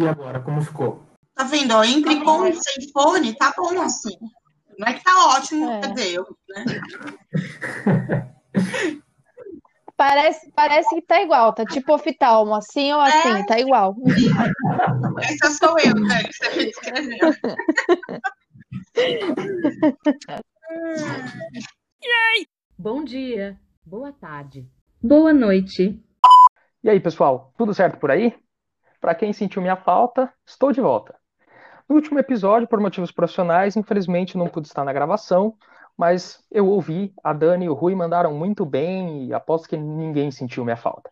E agora, como ficou? Tá vendo? Ó, entre tá com e sem fone, tá bom assim. Não é que tá ótimo, é. quer dizer, eu, né? Parece, parece que tá igual, tá tipo oftalmo, assim ou assim, é. tá igual. Essa sou eu, né? Você me descreveu. Bom dia, boa tarde, boa noite. E aí, pessoal, tudo certo por aí? Para quem sentiu minha falta, estou de volta. No último episódio, por motivos profissionais, infelizmente não pude estar na gravação, mas eu ouvi, a Dani e o Rui mandaram muito bem e aposto que ninguém sentiu minha falta.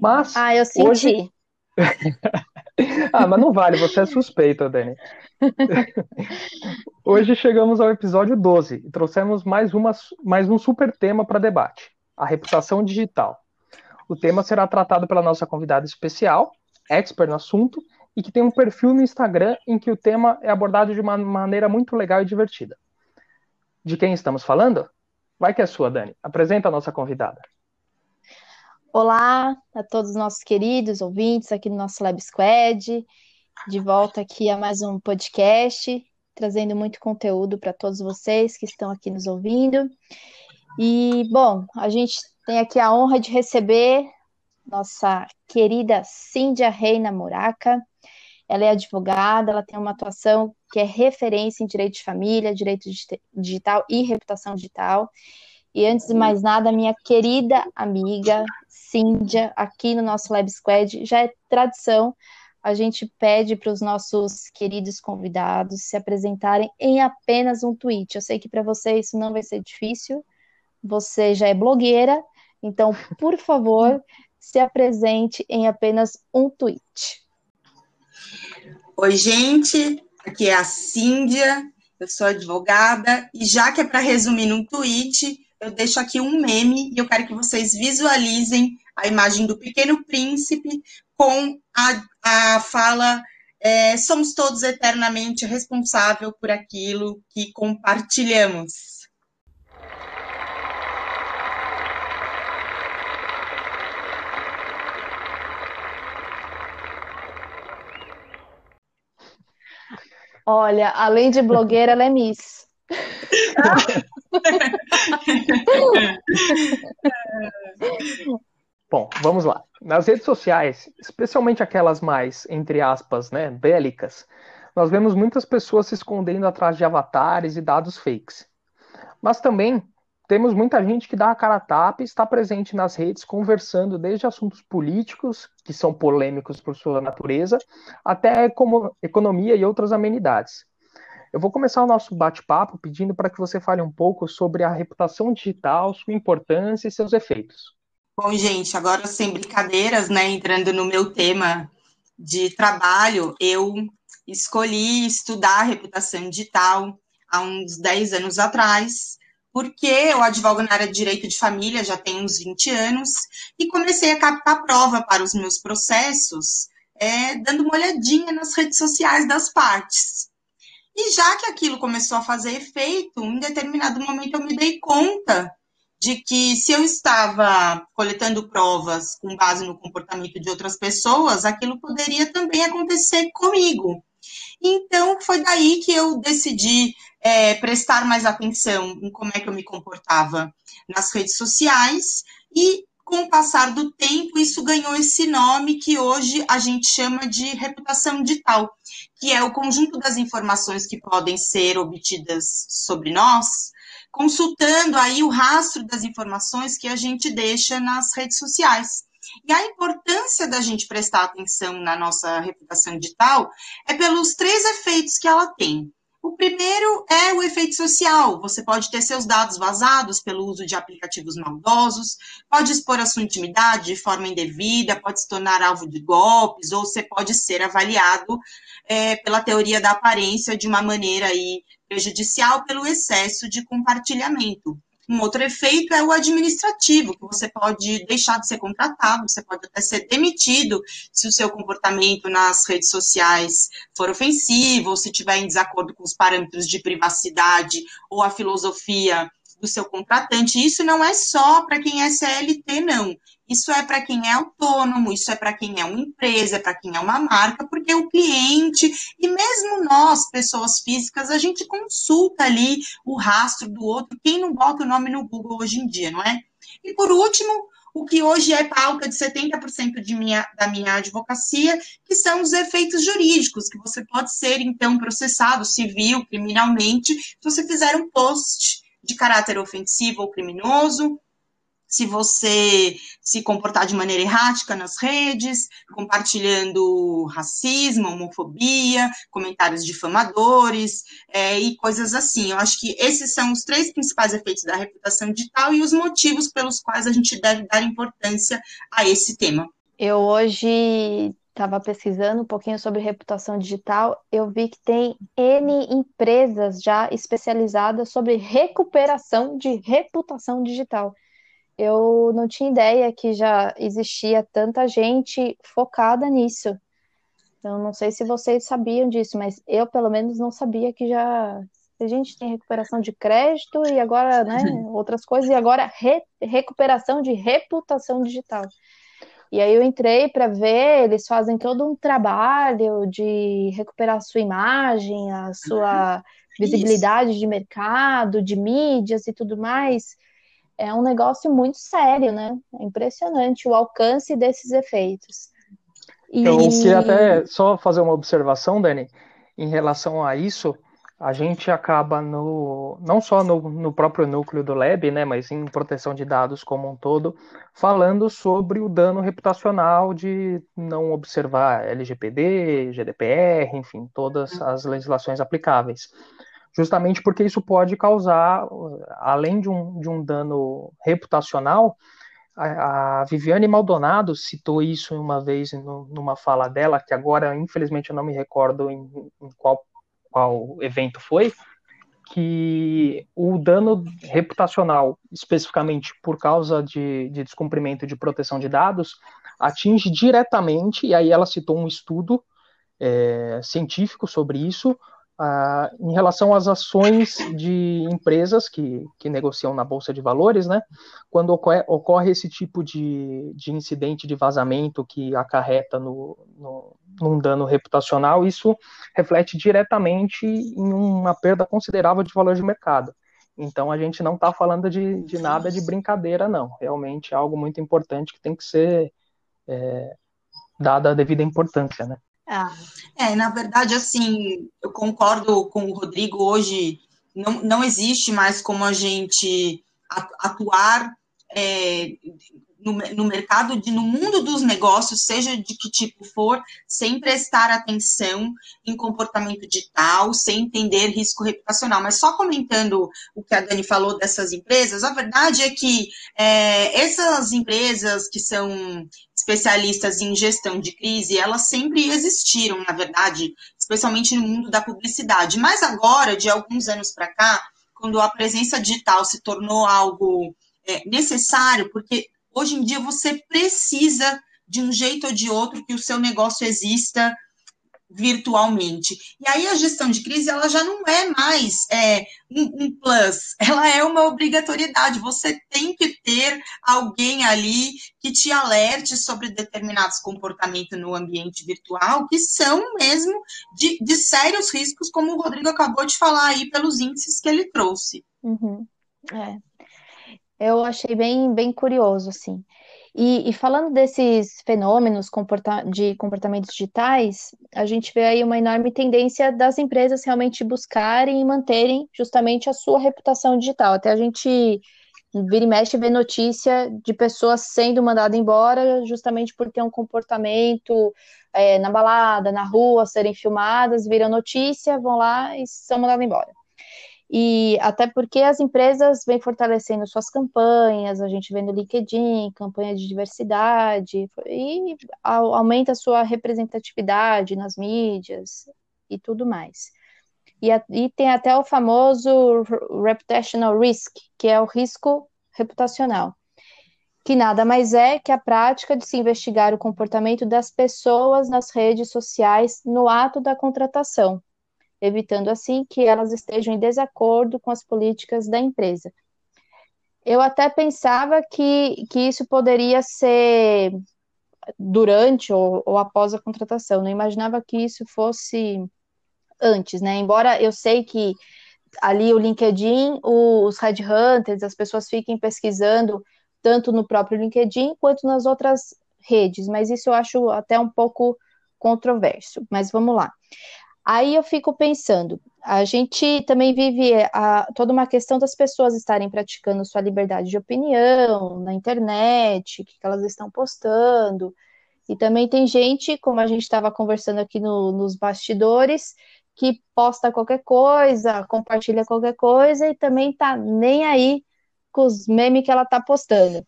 Mas Ah, eu senti. Hoje... ah, mas não vale, você é suspeita, Dani. hoje chegamos ao episódio 12 e trouxemos mais, uma, mais um super tema para debate: a reputação digital. O tema será tratado pela nossa convidada especial, expert no assunto, e que tem um perfil no Instagram em que o tema é abordado de uma maneira muito legal e divertida. De quem estamos falando? Vai que é sua, Dani. Apresenta a nossa convidada. Olá a todos os nossos queridos ouvintes aqui no nosso Lab Squad. De volta aqui a mais um podcast, trazendo muito conteúdo para todos vocês que estão aqui nos ouvindo. E, bom, a gente tem aqui a honra de receber nossa querida Cíndia Reina Muraca. Ela é advogada, ela tem uma atuação que é referência em direito de família, direito digital e reputação digital. E antes de mais nada, minha querida amiga Cíndia, aqui no nosso Lab Squad, já é tradição, a gente pede para os nossos queridos convidados se apresentarem em apenas um tweet. Eu sei que para você isso não vai ser difícil, você já é blogueira, então, por favor, se apresente em apenas um tweet. Oi, gente, aqui é a Cíndia, eu sou advogada, e já que é para resumir num tweet, eu deixo aqui um meme e eu quero que vocês visualizem a imagem do Pequeno Príncipe com a, a fala é, somos todos eternamente responsáveis por aquilo que compartilhamos. Olha, além de blogueira, ela é Miss. Bom, vamos lá. Nas redes sociais, especialmente aquelas mais, entre aspas, né, bélicas, nós vemos muitas pessoas se escondendo atrás de avatares e dados fakes. Mas também temos muita gente que dá a cara a tapa e está presente nas redes conversando desde assuntos políticos, que são polêmicos por sua natureza, até como economia e outras amenidades. Eu vou começar o nosso bate-papo pedindo para que você fale um pouco sobre a reputação digital, sua importância e seus efeitos. Bom, gente, agora sem brincadeiras, né, entrando no meu tema de trabalho, eu escolhi estudar reputação digital há uns 10 anos atrás, porque eu advogo na área de direito de família já tem uns 20 anos e comecei a captar prova para os meus processos, é, dando uma olhadinha nas redes sociais das partes. E já que aquilo começou a fazer efeito, em determinado momento eu me dei conta de que se eu estava coletando provas com base no comportamento de outras pessoas, aquilo poderia também acontecer comigo. Então, foi daí que eu decidi é, prestar mais atenção em como é que eu me comportava nas redes sociais e com o passar do tempo isso ganhou esse nome que hoje a gente chama de reputação digital, que é o conjunto das informações que podem ser obtidas sobre nós, consultando aí o rastro das informações que a gente deixa nas redes sociais. E a importância da gente prestar atenção na nossa reputação digital é pelos três efeitos que ela tem. O primeiro é o efeito social. Você pode ter seus dados vazados pelo uso de aplicativos maldosos, pode expor a sua intimidade de forma indevida, pode se tornar alvo de golpes, ou você pode ser avaliado é, pela teoria da aparência de uma maneira aí prejudicial pelo excesso de compartilhamento. Um outro efeito é o administrativo, que você pode deixar de ser contratado, você pode até ser demitido se o seu comportamento nas redes sociais for ofensivo, ou se estiver em desacordo com os parâmetros de privacidade ou a filosofia do seu contratante. Isso não é só para quem é CLT, não. Isso é para quem é autônomo, isso é para quem é uma empresa, é para quem é uma marca, porque o cliente e mesmo nós, pessoas físicas, a gente consulta ali o rastro do outro. Quem não bota o nome no Google hoje em dia, não é? E por último, o que hoje é pauta de 70% de minha, da minha advocacia, que são os efeitos jurídicos, que você pode ser, então, processado civil, criminalmente, se você fizer um post de caráter ofensivo ou criminoso, se você se comportar de maneira errática nas redes, compartilhando racismo, homofobia, comentários difamadores é, e coisas assim. Eu acho que esses são os três principais efeitos da reputação digital e os motivos pelos quais a gente deve dar importância a esse tema. Eu hoje estava pesquisando um pouquinho sobre reputação digital, eu vi que tem N empresas já especializadas sobre recuperação de reputação digital eu não tinha ideia que já existia tanta gente focada nisso. Então, não sei se vocês sabiam disso, mas eu, pelo menos, não sabia que já a gente tem recuperação de crédito e agora, né, outras coisas, e agora re, recuperação de reputação digital. E aí eu entrei para ver, eles fazem todo um trabalho de recuperar a sua imagem, a sua visibilidade de mercado, de mídias e tudo mais é um negócio muito sério, né? É impressionante o alcance desses efeitos. E... Eu queria até só fazer uma observação, Dani, em relação a isso. A gente acaba no não só no, no próprio núcleo do Lab, né, mas em proteção de dados como um todo, falando sobre o dano reputacional de não observar LGPD, GDPR, enfim, todas as legislações aplicáveis. Justamente porque isso pode causar, além de um, de um dano reputacional, a, a Viviane Maldonado citou isso uma vez no, numa fala dela, que agora, infelizmente, eu não me recordo em, em qual, qual evento foi, que o dano reputacional, especificamente por causa de, de, descumprimento de proteção de dados, atinge diretamente, e aí ela citou um estudo é, científico sobre isso, ah, em relação às ações de empresas que, que negociam na Bolsa de Valores, né, quando ocorre, ocorre esse tipo de, de incidente de vazamento que acarreta no, no, num dano reputacional, isso reflete diretamente em uma perda considerável de valor de mercado. Então a gente não está falando de, de nada de brincadeira, não. Realmente é algo muito importante que tem que ser é, dada a devida importância, né? Ah, é, na verdade, assim, eu concordo com o Rodrigo, hoje não, não existe mais como a gente atuar é, no, no, mercado, de, no mundo dos negócios, seja de que tipo for, sem prestar atenção em comportamento digital, sem entender risco reputacional. Mas só comentando o que a Dani falou dessas empresas, a verdade é que é, essas empresas que são especialistas em gestão de crise, elas sempre existiram, na verdade, especialmente no mundo da publicidade. Mas agora, de alguns anos para cá, quando a presença digital se tornou algo é, necessário, porque hoje em dia você precisa, de um jeito ou de outro, que o seu negócio exista virtualmente. E aí a gestão de crise ela já não é mais é, um, um, plus, ela é uma obrigatoriedade. Você tem que ter alguém ali que te alerte sobre determinados comportamentos no ambiente virtual que são mesmo de, de sérios riscos, como o Rodrigo acabou de falar aí pelos índices que ele trouxe. Uhum. É. Eu achei bem, bem curioso, assim. E, e, falando desses fenômenos comporta de comportamentos digitais, a gente vê aí uma enorme tendência das empresas realmente buscarem e manterem justamente a sua reputação digital. Até a gente vira e mexe vê notícia de pessoas sendo mandadas embora justamente por ter um comportamento é, na balada, na rua, serem filmadas, viram notícia, vão lá e são mandadas embora. E até porque as empresas vêm fortalecendo suas campanhas, a gente vê no LinkedIn, campanha de diversidade, e aumenta a sua representatividade nas mídias e tudo mais. E, e tem até o famoso reputational risk, que é o risco reputacional, que nada mais é que a prática de se investigar o comportamento das pessoas nas redes sociais no ato da contratação evitando assim que elas estejam em desacordo com as políticas da empresa. Eu até pensava que, que isso poderia ser durante ou, ou após a contratação. Não imaginava que isso fosse antes, né? Embora eu sei que ali o LinkedIn, os headhunters, as pessoas fiquem pesquisando tanto no próprio LinkedIn quanto nas outras redes, mas isso eu acho até um pouco controverso. Mas vamos lá. Aí eu fico pensando, a gente também vive a, toda uma questão das pessoas estarem praticando sua liberdade de opinião na internet, o que elas estão postando. E também tem gente, como a gente estava conversando aqui no, nos bastidores, que posta qualquer coisa, compartilha qualquer coisa e também tá nem aí com os memes que ela tá postando.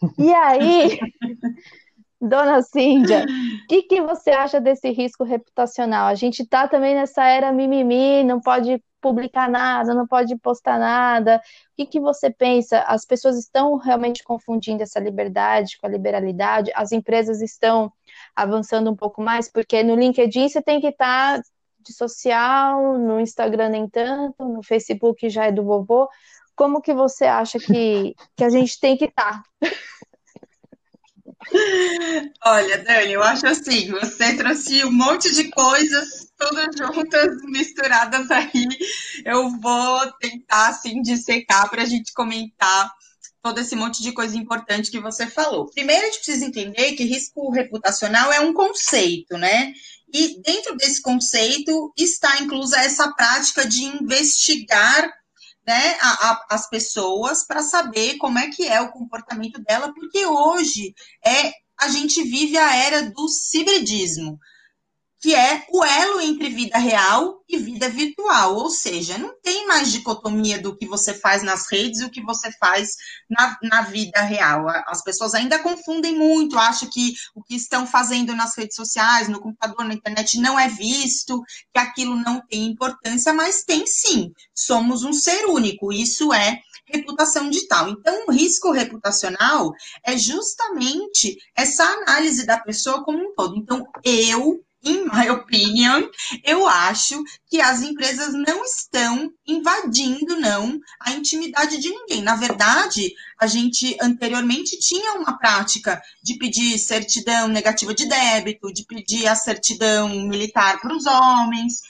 E aí, dona Cíndia, o que, que você acha desse risco reputacional? A gente tá também nessa era mimimi, não pode publicar nada, não pode postar nada. O que, que você pensa? As pessoas estão realmente confundindo essa liberdade com a liberalidade? As empresas estão avançando um pouco mais? Porque no LinkedIn você tem que estar tá de social, no Instagram nem tanto, no Facebook já é do vovô. Como que você acha que, que a gente tem que estar? Tá? Olha, Dani, eu acho assim, você trouxe um monte de coisas, todas juntas, misturadas aí. Eu vou tentar, assim, dissecar para a gente comentar todo esse monte de coisa importante que você falou. Primeiro, a gente precisa entender que risco reputacional é um conceito, né? E dentro desse conceito está inclusa essa prática de investigar né, a, a, as pessoas para saber como é que é o comportamento dela, porque hoje é a gente vive a era do cibridismo que é o elo entre vida real e vida virtual, ou seja, não tem mais dicotomia do que você faz nas redes e o que você faz na, na vida real. As pessoas ainda confundem muito, acham que o que estão fazendo nas redes sociais, no computador, na internet, não é visto, que aquilo não tem importância, mas tem sim. Somos um ser único, isso é reputação digital. Então, o risco reputacional é justamente essa análise da pessoa como um todo. Então, eu in my opinion, eu acho que as empresas não estão invadindo, não, a intimidade de ninguém. Na verdade, a gente anteriormente tinha uma prática de pedir certidão negativa de débito, de pedir a certidão militar para os homens,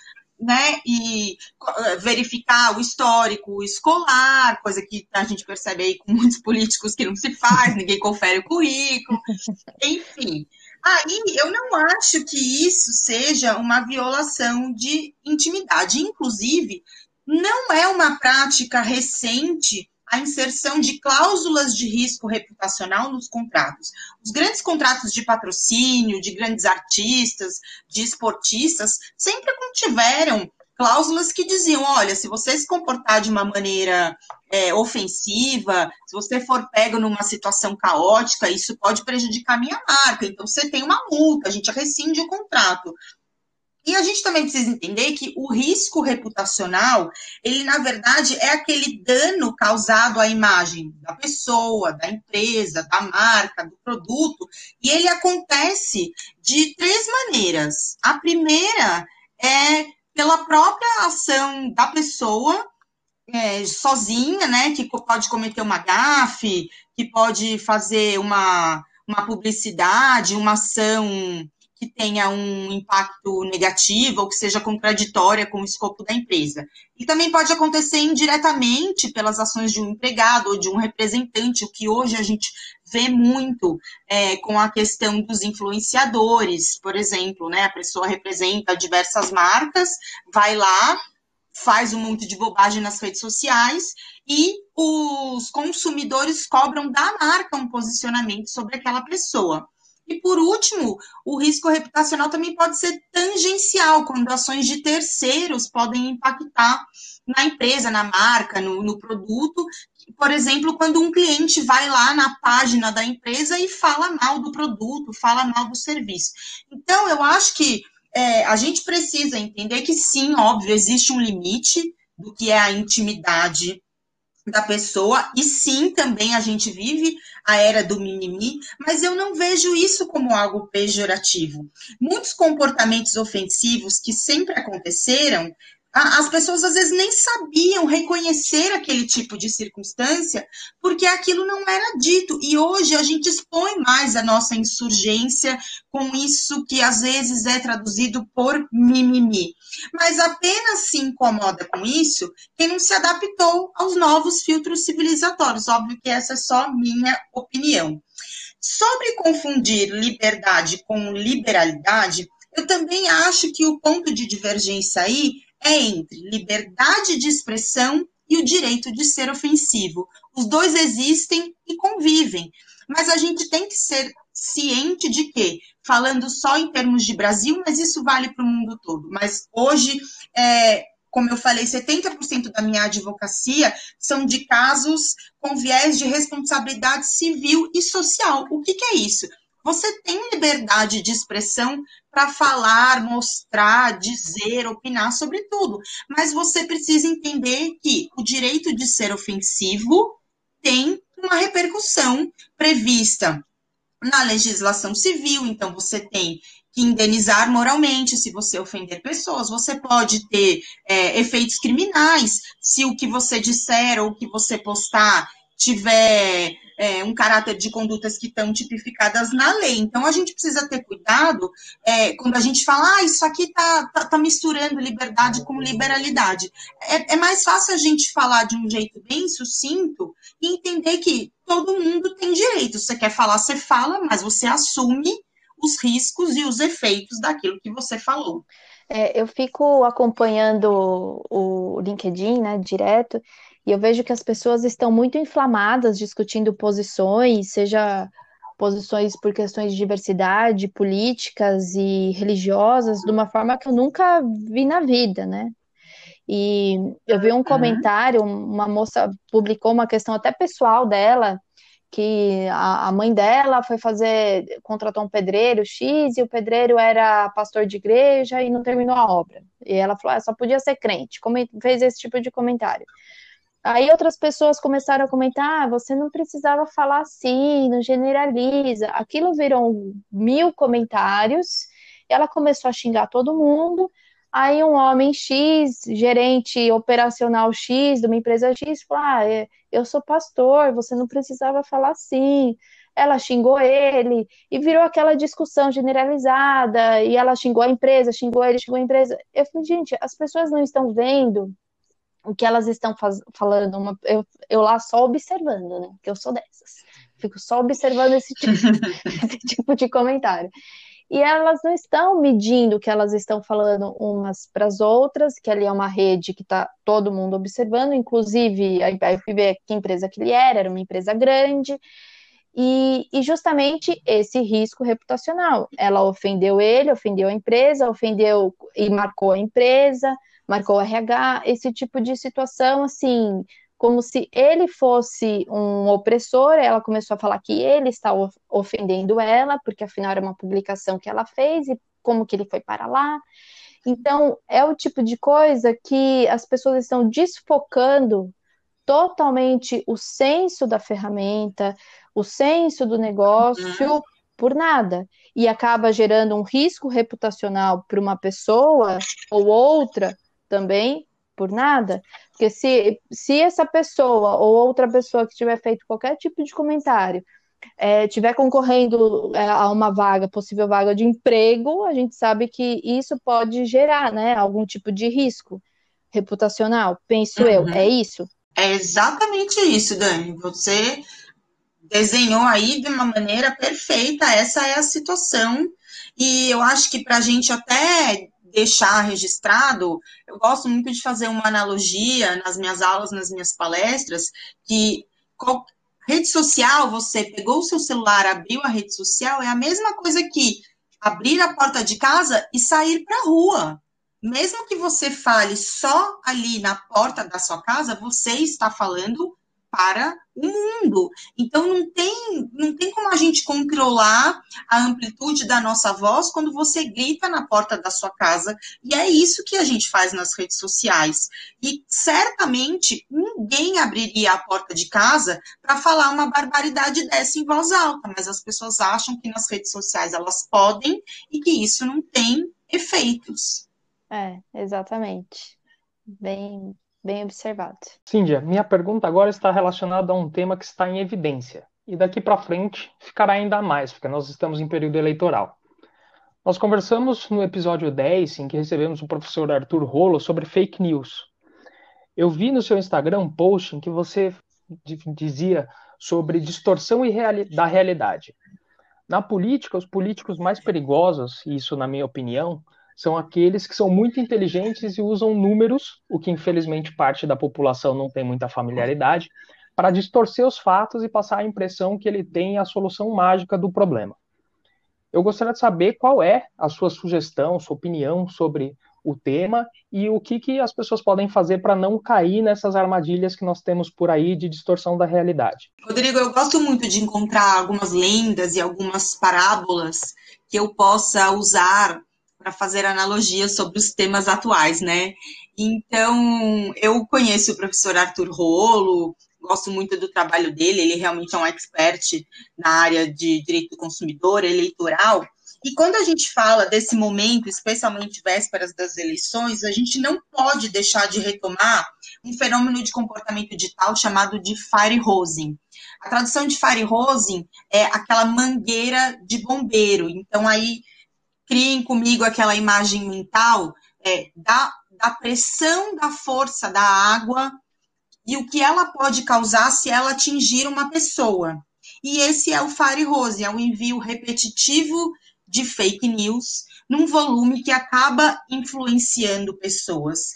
né, e eh, verificar o histórico escolar, coisa que a gente percebe aí com muitos políticos que não se faz, ninguém confere o currículo, enfim. Aí eu não acho que isso seja uma violação de intimidade. Inclusive, não é uma prática recente a inserção de cláusulas de risco reputacional nos contratos. Os grandes contratos de patrocínio, de grandes artistas, de esportistas, sempre contiveram cláusulas que diziam: olha, se você se comportar de uma maneira é, ofensiva, se você for pego numa situação caótica, isso pode prejudicar a minha marca. Então, você tem uma multa, a gente rescinde o contrato. E a gente também precisa entender que o risco reputacional, ele na verdade é aquele dano causado à imagem da pessoa, da empresa, da marca, do produto, e ele acontece de três maneiras. A primeira é pela própria ação da pessoa é, sozinha, né, que pode cometer uma gafe, que pode fazer uma, uma publicidade, uma ação que tenha um impacto negativo ou que seja contraditória com o escopo da empresa. E também pode acontecer indiretamente pelas ações de um empregado ou de um representante, o que hoje a gente vê muito é, com a questão dos influenciadores, por exemplo, né? A pessoa representa diversas marcas, vai lá, faz um monte de bobagem nas redes sociais e os consumidores cobram da marca um posicionamento sobre aquela pessoa. E por último, o risco reputacional também pode ser tangencial, quando ações de terceiros podem impactar na empresa, na marca, no, no produto. Por exemplo, quando um cliente vai lá na página da empresa e fala mal do produto, fala mal do serviço. Então, eu acho que é, a gente precisa entender que sim, óbvio, existe um limite do que é a intimidade da pessoa, e sim, também a gente vive a era do mimimi, mas eu não vejo isso como algo pejorativo. Muitos comportamentos ofensivos que sempre aconteceram As pessoas às vezes nem sabiam reconhecer aquele tipo de circunstância, porque aquilo não era dito. E hoje a gente expõe mais a nossa insurgência com isso que às vezes é traduzido por mimimi. Mas apenas se incomoda com isso quem não se adaptou aos novos filtros civilizatórios. Óbvio que essa é só minha opinião. Sobre confundir liberdade com liberalidade, eu também acho que o ponto de divergência aí é entre liberdade de expressão e o direito de ser ofensivo. Os dois existem e convivem, mas a gente tem que ser ciente de que, falando só em termos de Brasil, mas isso vale para o mundo todo. Mas hoje, é, como eu falei, 70% da minha advocacia são de casos com viés de responsabilidade civil e social. O que, que é isso? Você tem liberdade de expressão para falar, mostrar, dizer, opinar sobre tudo, mas você precisa entender que o direito de ser ofensivo tem uma repercussão prevista na legislação civil, então você tem que indenizar moralmente. Se você ofender pessoas. Você pode ter é, efeitos criminais. Se o que você disser ou o que você postar tiver é, um caráter de condutas que estão tipificadas na lei. Então, a gente precisa ter cuidado é, quando a gente fala, ah, isso aqui está tá, tá, misturando liberdade com liberalidade. É, é mais fácil a gente falar de um jeito bem sucinto e entender que todo mundo tem direito. Você quer falar, você fala, mas você assume os riscos e os efeitos daquilo que você falou. É, eu fico acompanhando o LinkedIn, né, direto, e eu vejo que as pessoas estão muito inflamadas discutindo posições, seja posições por questões de diversidade, políticas e religiosas, de uma forma que eu nunca vi na vida, né? E eu vi um comentário, uma moça publicou uma questão até pessoal dela, que a, a, mãe dela foi fazer, contratou um pedreiro X e o pedreiro era pastor de igreja e não terminou a obra. E ela falou, ah, só podia ser crente, como fez esse tipo de comentário. Aí outras pessoas começaram a comentar: ah, você não precisava falar assim, não generaliza. Aquilo virou mil comentários. Ela começou a xingar todo mundo. Aí um homem X, gerente operacional X de uma empresa X, falou: ah, é, eu sou pastor, você não precisava falar assim. Ela xingou ele e virou aquela discussão generalizada. E ela xingou a empresa, xingou ele, xingou a empresa. Eu falei, gente, as pessoas não estão vendo o que elas estão falando, uma, eu, eu lá só observando, né? Que eu sou dessas. Fico só observando esse tipo, esse tipo de comentário. E elas não estão medindo o que elas estão falando umas para as outras, que ali é uma rede que está todo mundo observando, inclusive aí eu fui ver que empresa que ele era, era uma empresa grande, e, e, justamente esse risco reputacional. Ela ofendeu ele, ofendeu a empresa, ofendeu e marcou a empresa, marcou o RH, esse tipo de situação, assim, como se ele fosse um opressor, ela começou a falar que ele está ofendendo ela, porque afinal era uma publicação que ela fez e como que ele foi para lá. Então, é o tipo de coisa que as pessoas estão desfocando totalmente o senso da ferramenta, o senso do negócio uhum. por nada. E acaba gerando um risco reputacional para uma pessoa ou outra também por nada, porque se, se essa pessoa ou outra pessoa que tiver feito qualquer tipo de comentário é, tiver concorrendo é, a uma vaga, possível vaga de emprego, a gente sabe que isso pode gerar, né, algum tipo de risco reputacional, penso uhum. eu, é isso? É exatamente isso, Dani. Você desenhou aí de uma maneira perfeita, essa é a situação, e eu acho que para a gente até deixar registrado, eu gosto muito de fazer uma analogia nas minhas aulas, nas minhas palestras, que rede social, você pegou o seu celular, abriu a rede social, é a mesma coisa que abrir a porta de casa e sair para a rua. Mesmo que você fale só ali na porta da sua casa, você está falando para o mundo. Então não tem, não tem como a gente controlar a amplitude da nossa voz quando você grita na porta da sua casa. E é isso que a gente faz nas redes sociais. E certamente ninguém abriria a porta de casa para falar uma barbaridade dessa em voz alta, mas as pessoas acham que nas redes sociais elas podem e que isso não tem efeitos. É, exatamente. Bem, bem observado. Cíndia, minha pergunta agora está relacionada a um tema que está em evidência. E daqui para frente ficará ainda mais, porque nós estamos em período eleitoral. Nós conversamos no episódio 10, em que recebemos o professor Arthur Rolo sobre fake news. Eu vi no seu Instagram um post em que você dizia sobre distorção da realidade. Na política, os políticos mais perigosos, isso na minha opinião, são aqueles que são muito inteligentes e usam números, o que infelizmente parte da população não tem muita familiaridade, para distorcer os fatos e passar a impressão que ele tem a solução mágica do problema. Eu gostaria de saber qual é a sua sugestão, sua opinião sobre o tema e o que, que as pessoas podem fazer para não cair nessas armadilhas que nós temos por aí de distorção da realidade. Rodrigo, eu gosto muito de encontrar algumas lendas e algumas parábolas que eu possa usar para fazer analogias sobre os temas atuais, né? Então, eu conheço o professor Arthur Rolo, gosto muito do trabalho dele, ele realmente é um expert na área de direito do consumidor, eleitoral. E quando a gente fala desse momento, especialmente vésperas das eleições, a gente não pode deixar de retomar um fenômeno de comportamento digital chamado de fire hosing. A tradução de fire hosing é aquela mangueira de bombeiro. Então, aí, criem comigo aquela imagem mental é, da, da pressão da força da água e o que ela pode causar se ela atingir uma pessoa. E esse é o Fire Rose, é um envio repetitivo de fake news num volume que acaba influenciando pessoas.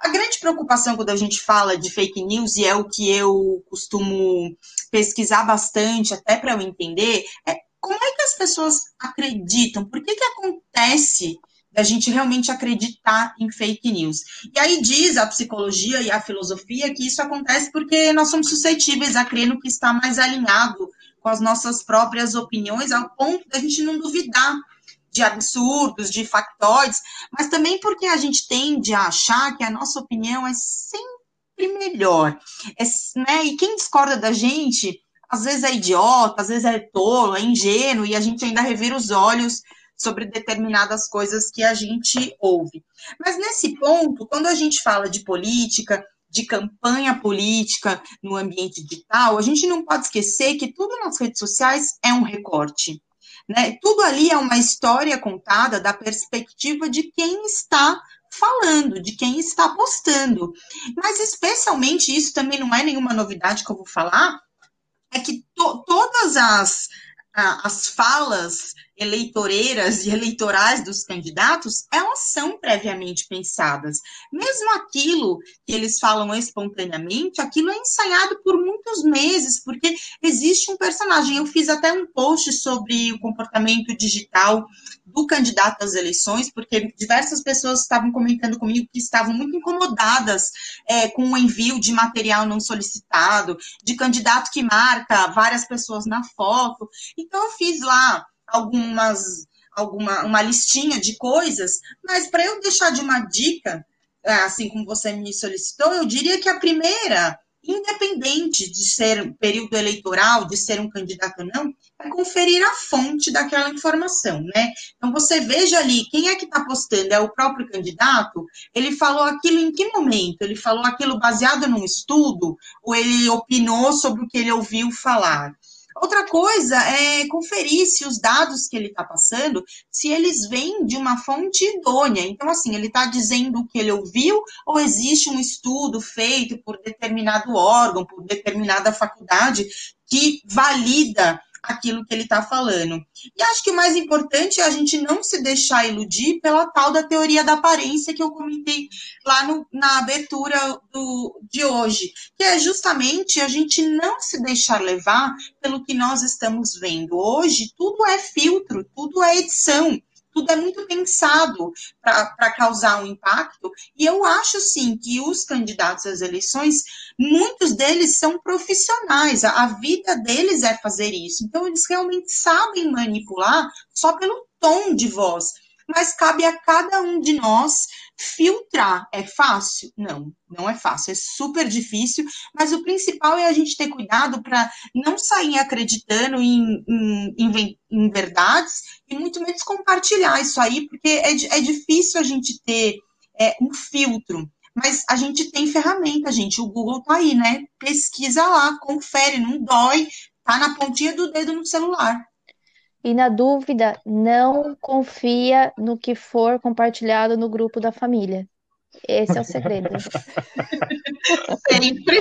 A grande preocupação quando a gente fala de fake news, e é o que eu costumo pesquisar bastante, até para eu entender, é como é que as pessoas acreditam? Por que, que acontece da gente realmente acreditar em fake news. E aí diz a psicologia e a filosofia que isso acontece porque nós somos suscetíveis a crer no que está mais alinhado com as nossas próprias opiniões, ao ponto da gente não duvidar de absurdos, de factoides, mas também porque a gente tende a achar que a nossa opinião é sempre melhor. É, né? E quem discorda da gente, às vezes é idiota, às vezes é tolo, é ingênuo, e a gente ainda revira os olhos sobre determinadas coisas que a gente ouve. Mas nesse ponto, quando a gente fala de política, de campanha política no ambiente digital, a gente não pode esquecer que tudo nas redes sociais é um recorte. Né? Tudo ali é uma história contada da perspectiva de quem está falando, de quem está postando. Mas, especialmente, isso também não é nenhuma novidade que eu vou falar, é que to todas as, as falas eleitoreiras e eleitorais dos candidatos, elas são previamente pensadas. Mesmo aquilo que eles falam espontaneamente, aquilo é ensaiado por muitos meses, porque existe um personagem. Eu fiz até um post sobre o comportamento digital do candidato às eleições, porque diversas pessoas estavam comentando comigo que estavam muito incomodadas é, com o envio de material não solicitado, de candidato que marca várias pessoas na foto. Então, eu fiz lá algumas alguma uma listinha de coisas, mas para eu deixar de uma dica, é, assim como você me solicitou, eu diria que a primeira, independente de ser um período eleitoral, de ser um candidato ou não, é conferir a fonte daquela informação, né? Então você veja ali quem é que está postando, é o próprio candidato, ele falou aquilo em que momento? Ele falou aquilo baseado num estudo ou ele opinou sobre o que ele ouviu falar? Outra coisa é conferir se os dados que ele está passando, se eles vêm de uma fonte idônea. Então, assim, ele está dizendo o que ele ouviu ou existe um estudo feito por determinado órgão, por determinada faculdade que valida aquilo que ele está falando. E acho que o mais importante é a gente não se deixar iludir pela tal da teoria da aparência que eu comentei lá no, na abertura do, de hoje, que é justamente a gente não se deixar levar pelo que nós estamos vendo. Hoje, tudo é filtro, tudo é edição tudo é muito pensado para causar um impacto. E eu acho, sim, que os candidatos às eleições, muitos deles são profissionais, a, a vida deles é fazer isso. Então, eles realmente sabem manipular só pelo tom de voz mas cabe a cada um de nós filtrar. É fácil? Não, não é fácil, é super difícil, mas o principal é a gente ter cuidado para não sair acreditando em, em, em, em, verdades e muito menos compartilhar isso aí, porque é, é difícil a gente ter é, um filtro. Mas a gente tem ferramenta, gente. O Google tá aí, né? Pesquisa lá, confere, não dói, tá na pontinha do dedo no celular. E na dúvida, não confia no que for compartilhado no grupo da família. Esse é o segredo. Sempre.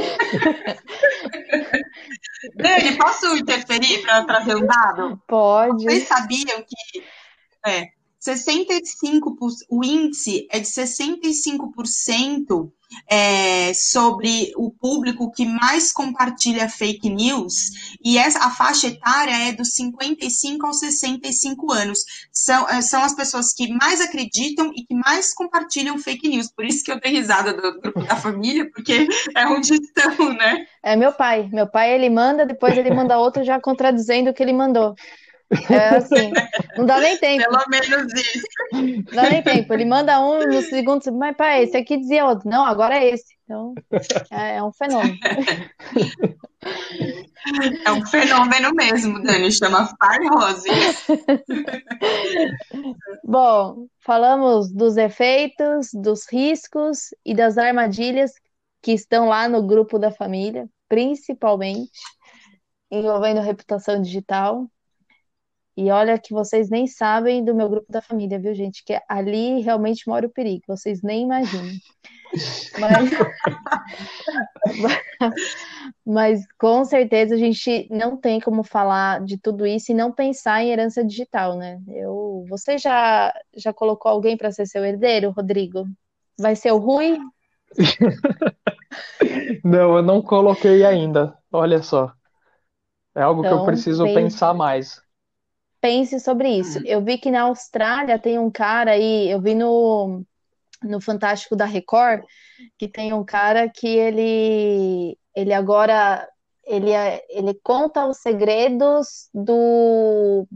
Dani, posso interferir para trazer um dado? Pode. Vocês sabiam que é, 65%, o índice é de 65% é, sobre o público que mais compartilha fake news, e essa, a faixa etária é dos 55 aos 65 anos. São, é, são as pessoas que mais acreditam e que mais compartilham fake news. Por isso que eu dei risada do grupo da família, porque é onde estão, né? É meu pai. Meu pai, ele manda, depois ele manda outro já contradizendo o que ele mandou. É assim, não dá nem tempo. Pelo menos isso. Não dá nem tempo. Ele manda um no segundo, mas pai, esse aqui dizia outro. Não, agora é esse. Então, é, é um fenômeno. É um fenômeno mesmo, Dani, chama Rose. Bom, falamos dos efeitos, dos riscos e das armadilhas que estão lá no grupo da família, principalmente envolvendo reputação digital. E olha que vocês nem sabem do meu grupo da família, viu, gente? Que ali realmente mora o perigo, vocês nem imaginam. Mas, mas com certeza a gente não tem como falar de tudo isso e não pensar em herança digital, né? Eu, você já, já colocou alguém para ser seu herdeiro, Rodrigo? Vai ser o Rui? Não, eu não coloquei ainda. Olha só. É algo então, que eu então, preciso pensar mais pense sobre isso. Eu vi que na Austrália tem um cara aí, eu vi no, no Fantástico da Record, que tem um cara que ele, ele agora ele, é, ele conta os segredos do,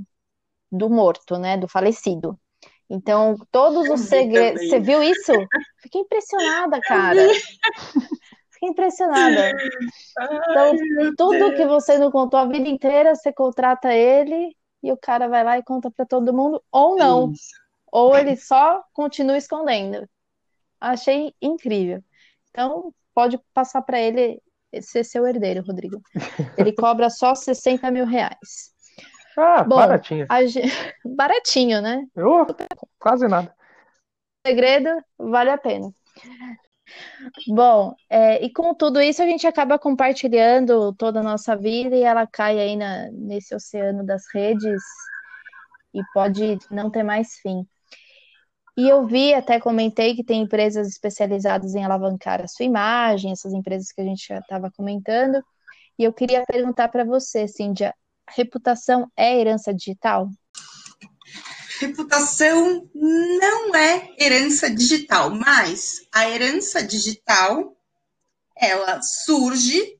do morto, né? Do falecido. Então, todos os segredos. Você viu isso? Fiquei impressionada, cara. Fiquei impressionada. Então, tudo que você não contou a vida inteira, você contrata ele e o cara vai lá e conta para todo mundo, ou não. Isso. Ou ele só continua escondendo. Achei incrível. Então, pode passar para ele ser seu herdeiro, Rodrigo. Ele cobra só 60 mil reais. Ah, Bom, baratinho. Gente... Baratinho, né? Quase nada. Segredo, vale a pena. Bom, é, e com tudo isso a gente acaba compartilhando toda a nossa vida e ela cai aí na, nesse oceano das redes e pode não ter mais fim. E eu vi, até comentei que tem empresas especializadas em alavancar a sua imagem, essas empresas que a gente já estava comentando. E eu queria perguntar para você, Cíndia, reputação é herança digital? Reputação não é herança digital, mas a herança digital ela surge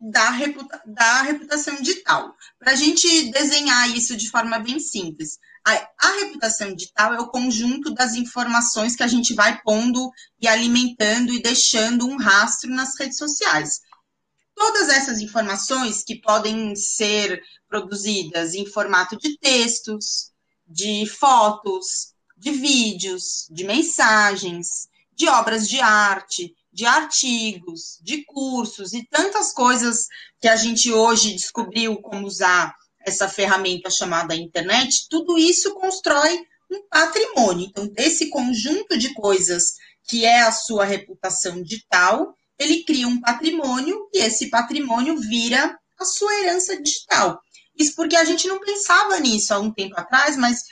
da, reputa da reputação digital. Para a gente desenhar isso de forma bem simples, a, a, reputação digital é o conjunto das informações que a gente vai pondo e alimentando e deixando um rastro nas redes sociais. Todas essas informações que podem ser produzidas em formato de textos, de fotos, de vídeos, de mensagens, de obras de arte, de artigos, de cursos e tantas coisas que a gente hoje descobriu como usar essa ferramenta chamada internet, tudo isso constrói um patrimônio. Então, desse conjunto de coisas que é a sua reputação digital, ele cria um patrimônio e esse patrimônio vira a sua herança digital. Isso porque a gente não pensava nisso há um tempo atrás, mas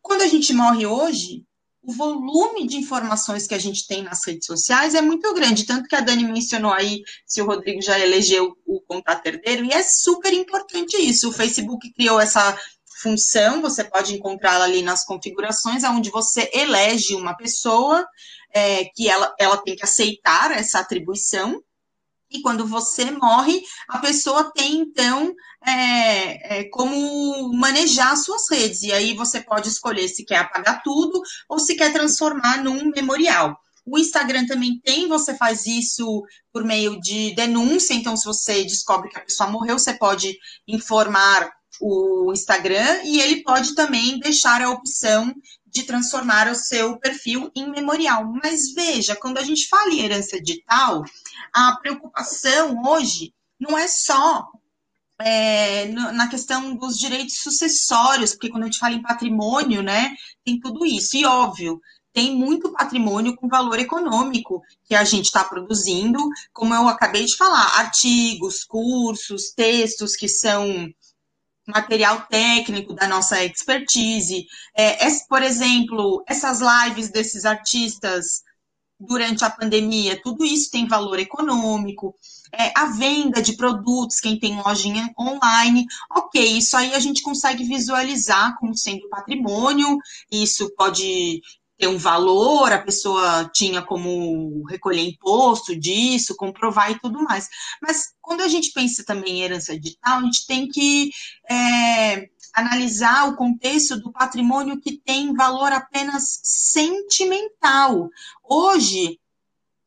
quando a gente morre hoje, o volume de informações que a gente tem nas redes sociais é muito grande. Tanto que a Dani mencionou aí se o Rodrigo já elegeu o contato herdeiro, e é super importante isso. O Facebook criou essa função, você pode encontrá-la ali nas configurações, onde você elege uma pessoa é, que ela, ela tem que aceitar essa atribuição, e quando você morre, a pessoa tem, então, é, é, como manejar suas redes. E aí você pode escolher se quer apagar tudo ou se quer transformar num memorial. O Instagram também tem, você faz isso por meio de denúncia. Então, se você descobre que a pessoa morreu, você pode informar o Instagram e ele pode também deixar a opção de transformar o seu perfil em memorial. Mas veja, quando a gente fala em herança digital, a preocupação hoje não é só é, na questão dos direitos sucessórios, porque quando a gente fala em patrimônio, né, tem tudo isso. E óbvio, tem muito patrimônio com valor econômico que a gente está produzindo, como eu acabei de falar, artigos, cursos, textos que são material técnico da nossa expertise. É, por exemplo, essas lives desses artistas durante a pandemia, tudo isso tem valor econômico. É, a venda de produtos, quem tem lojinha online, ok, isso aí a gente consegue visualizar como sendo patrimônio, isso pode ter um valor, a pessoa tinha como recolher imposto disso, comprovar e tudo mais. Mas quando a gente pensa também em herança digital, a gente tem que é, analisar o contexto do patrimônio que tem valor apenas sentimental. Hoje,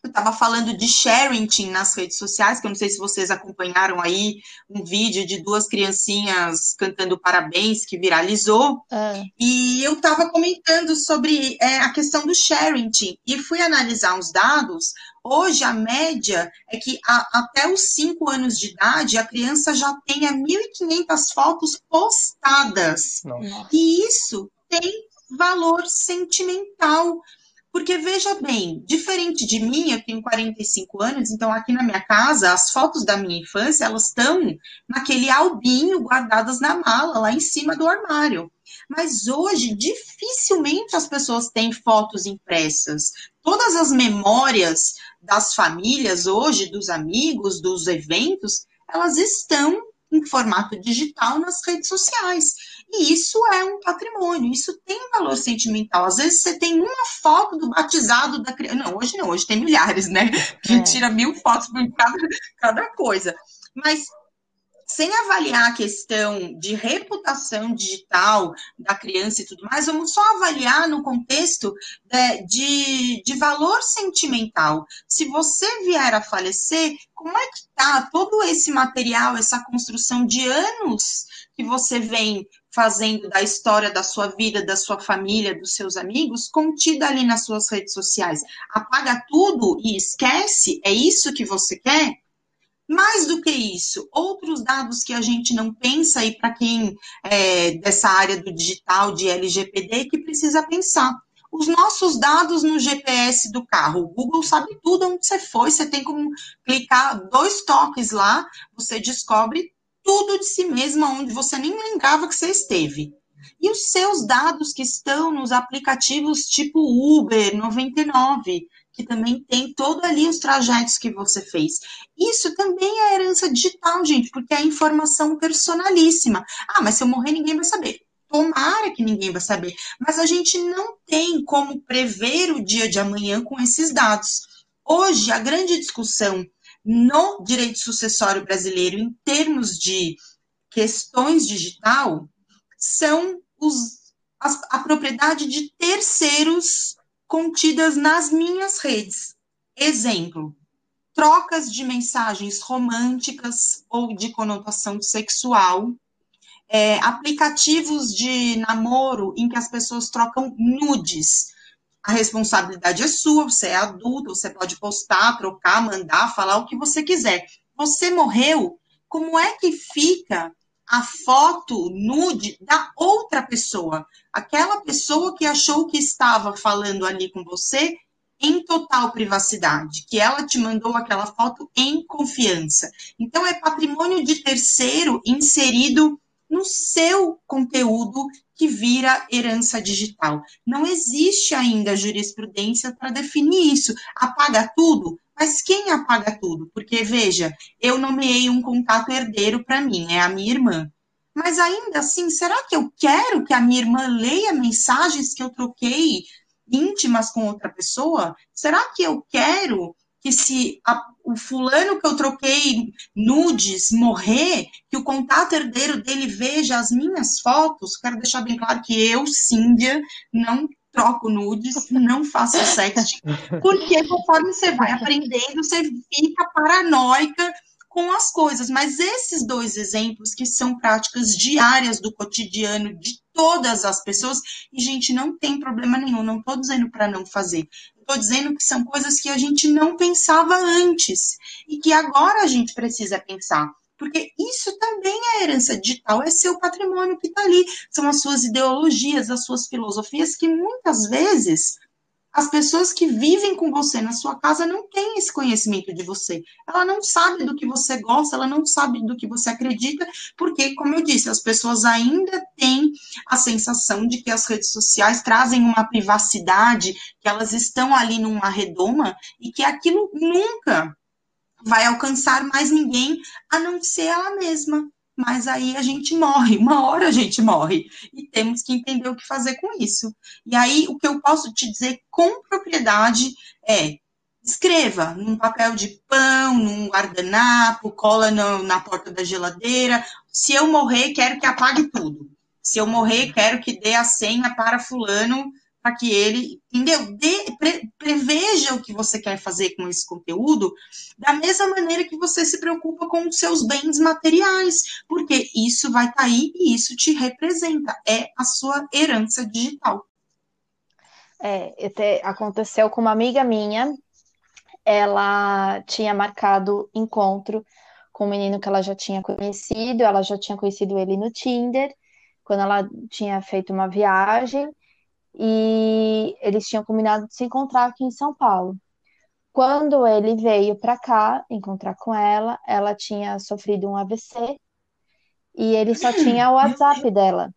eu estava falando de sharing nas redes sociais, que eu não sei se vocês acompanharam aí um vídeo de duas criancinhas cantando parabéns que viralizou. É. E eu estava comentando sobre é, a questão do sharing e fui analisar os dados. Hoje, a média é que a, até os 5 anos de idade, a criança já tenha 1.500 fotos postadas. Nossa. E isso tem valor sentimental porque veja bem, diferente de mim, eu tenho 45 anos, então aqui na minha casa, as fotos da minha infância, elas estão naquele albinho guardadas na mala, lá em cima do armário. Mas hoje, dificilmente as pessoas têm fotos impressas. Todas as memórias das famílias hoje, dos amigos, dos eventos, elas estão em formato digital nas redes sociais. E isso é um patrimônio, isso tem valor sentimental. Às vezes você tem uma foto do batizado da criança. Não, hoje não, hoje tem milhares, né? A gente é. tira mil fotos por cada, cada coisa. Mas sem avaliar a questão de reputação digital da criança e tudo mais, vamos só avaliar no contexto de, de, de valor sentimental. Se você vier a falecer, como é que está todo esse material, essa construção de anos que você vem fazendo da história da sua vida, da sua família, dos seus amigos, contida ali nas suas redes sociais. Apaga tudo e esquece? É isso que você quer? Mais do que isso, outros dados que a gente não pensa e para quem é dessa área do digital, de LGPD, que precisa pensar. Os nossos dados no GPS do carro, o Google sabe tudo onde você foi, você tem como clicar dois toques lá, você descobre tudo de si mesmo onde você nem lembrava que você esteve. E os seus dados que estão nos aplicativos tipo Uber 99, que também tem todo ali os trajetos que você fez. Isso também é herança digital, gente, porque é informação personalíssima. Ah, mas se eu morrer, ninguém vai saber. Tomara que ninguém vai saber. Mas a gente não tem como prever o dia de amanhã com esses dados. Hoje, a grande discussão no direito sucessório brasileiro, em termos de questões digital, são os, a, a propriedade de terceiros contidas nas minhas redes. Exemplo, trocas de mensagens românticas ou de conotação sexual, é, aplicativos de namoro em que as pessoas trocam nudes. A responsabilidade é sua, você é adulto, você pode postar, trocar, mandar, falar o que você quiser. Você morreu, como é que fica a foto nude da outra pessoa, aquela pessoa que achou que estava falando ali com você em total privacidade, que ela te mandou aquela foto em confiança. Então é patrimônio de terceiro inserido no seu conteúdo que vira herança digital. Não existe ainda jurisprudência para definir isso. Apaga tudo? Mas quem apaga tudo? Porque, veja, eu nomeei um contato herdeiro para mim, é a minha irmã. Mas ainda assim, será que eu quero que a minha irmã leia mensagens que eu troquei íntimas com outra pessoa? Será que eu quero que se o fulano que eu troquei nudes morrer, que o contato herdeiro dele veja as minhas fotos? Quero deixar bem claro que eu, Cíndia, não troco nudes, não faço sexting, porque conforme você vai aprendendo, você fica paranoica com as coisas. Mas esses dois exemplos, que são práticas diárias do cotidiano de todas as pessoas. E, gente, não tem problema nenhum, não estou dizendo para não fazer. Estou dizendo que são coisas que a gente não pensava antes e que agora a gente precisa pensar. Porque isso também é herança digital, é seu patrimônio que está ali. São as suas ideologias, as suas filosofias que muitas vezes as pessoas que vivem com você na sua casa não têm esse conhecimento de você. Ela não sabe do que você gosta, ela não sabe do que você acredita, porque, como eu disse, as pessoas ainda têm a sensação de que as redes sociais trazem uma privacidade, que elas estão ali numa redoma e que aquilo nunca vai alcançar mais ninguém a não ser ela mesma mas aí a gente morre, uma hora a gente morre, e temos que entender o que fazer com isso. E aí, o que eu posso te dizer com propriedade é: escreva num papel de pão, num guardanapo, cola no, na porta da geladeira. Se eu morrer, quero que apague tudo. Se eu morrer, quero que dê a senha para fulano para que ele, entendeu? De, pre, preveja o que você quer fazer com esse conteúdo, da mesma maneira que você se preocupa com os seus bens materiais, porque isso vai estar tá aí e isso te representa, é a sua herança digital. É, aconteceu com uma amiga minha, ela tinha marcado encontro com um menino que ela já tinha conhecido, ela já tinha conhecido ele no Tinder, quando ela tinha feito uma viagem, e eles tinham combinado de se encontrar aqui em São Paulo. Quando ele veio para cá encontrar com ela, ela tinha sofrido um AVC e ele só tinha o WhatsApp dela.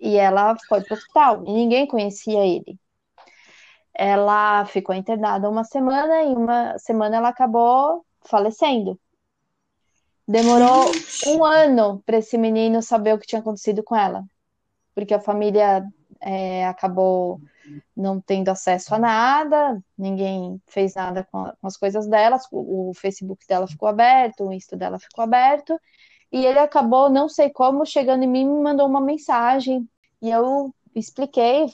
E ela foi para o hospital e ninguém conhecia ele. Ela ficou internada uma semana e uma semana ela acabou falecendo. Demorou um ano para esse menino saber o que tinha acontecido com ela, porque a família é, acabou não tendo acesso a nada, ninguém fez nada com, a, com as coisas dela, o, o, Facebook dela ficou aberto, o Insta dela ficou aberto, e ele acabou, não sei como, chegando em mim me mandou uma mensagem, e eu expliquei,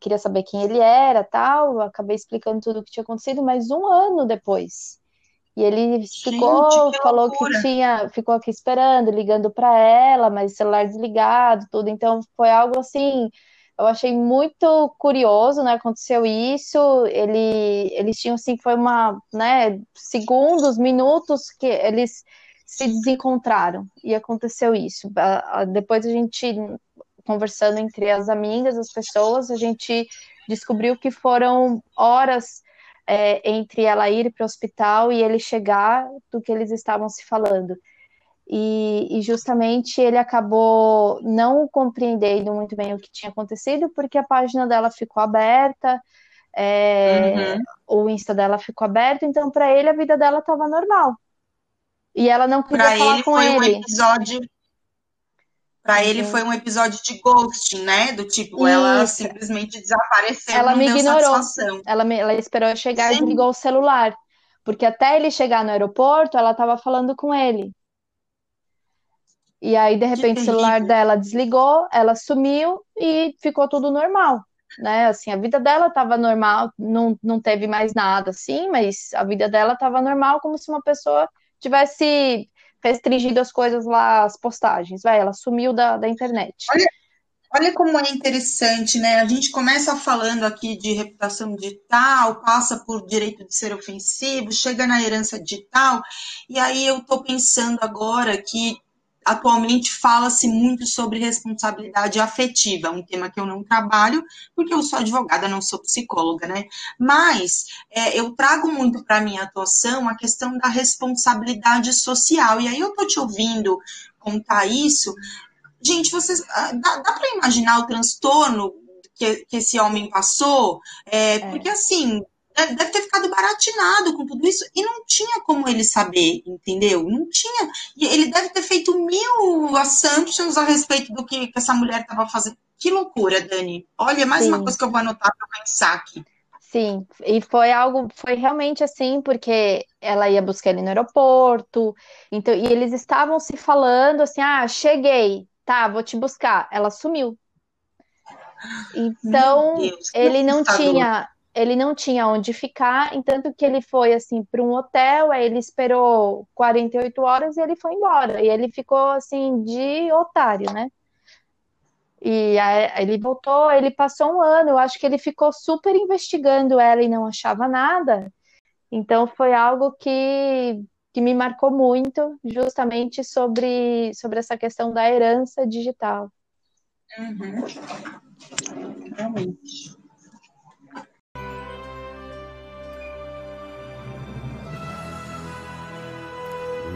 queria saber quem ele era, tal, acabei explicando tudo o que tinha acontecido, mas um ano depois. E ele ficou, Gente, que falou que tinha, ficou aqui esperando, ligando para ela, mas celular desligado, tudo. Então foi algo assim, eu achei muito curioso, né? Aconteceu isso. Ele, eles tinham assim, foi uma, né? Segundos, minutos que eles se desencontraram e aconteceu isso. Depois a gente conversando entre as amigas, as pessoas, a gente descobriu que foram horas é, entre ela ir para o hospital e ele chegar do que eles estavam se falando. E, e, justamente ele acabou não compreendendo muito bem o que tinha acontecido, porque a página dela ficou aberta, é, uhum. o Insta dela ficou aberto, então para ele a vida dela estava normal. E ela não queria pra falar ele com foi ele. Um episódio para uhum. ele foi um episódio de ghosting, né? Do tipo, Isso. ela simplesmente desapareceu. Ela me ignorou. Ela, me, ela esperou eu chegar Sim. e desligou o celular. Porque até ele chegar no aeroporto, ela estava falando com ele. E aí, de repente, o celular dela desligou, ela sumiu e ficou tudo normal, né? Assim, a vida dela estava normal, não, não teve mais nada assim, mas a vida dela estava normal, como se uma pessoa tivesse restringido as coisas lá, as postagens, vai, ela sumiu da, da internet. Olha, olha como é interessante, né? A gente começa falando aqui de reputação digital, passa por direito de ser ofensivo, chega na herança digital, e aí eu tô pensando agora que atualmente fala-se muito sobre responsabilidade afetiva, um tema que eu não trabalho, porque eu sou advogada, não sou psicóloga, né? Mas é, eu trago muito para a minha atuação a questão da responsabilidade social. E aí eu tô te ouvindo contar isso. Gente, vocês ah, dá, dá para imaginar o transtorno que, que, esse homem passou? É, é. Porque assim, deve ter ficado baratinado com tudo isso e não tinha como ele saber, entendeu? Não tinha. E ele deve ter feito mil assumptions a respeito do que, que essa mulher estava fazendo. Que loucura, Dani. Olha, mais Sim. uma coisa que eu vou anotar para pensar aqui. Sim, e foi algo, foi realmente assim, porque ela ia buscar ele no aeroporto, então, e eles estavam se falando assim, ah, cheguei, tá, vou te buscar. Ela sumiu. Então, Deus, ele não tinha, ele não tinha onde ficar, entanto que ele foi assim para um hotel, aí ele esperou 48 horas e ele foi embora. E ele ficou assim de otário, né? E aí, ele voltou, ele passou um ano, eu acho que ele ficou super investigando ela e não achava nada. Então foi algo que, que me marcou muito, justamente sobre, sobre essa questão da herança digital. Uhum. Realmente.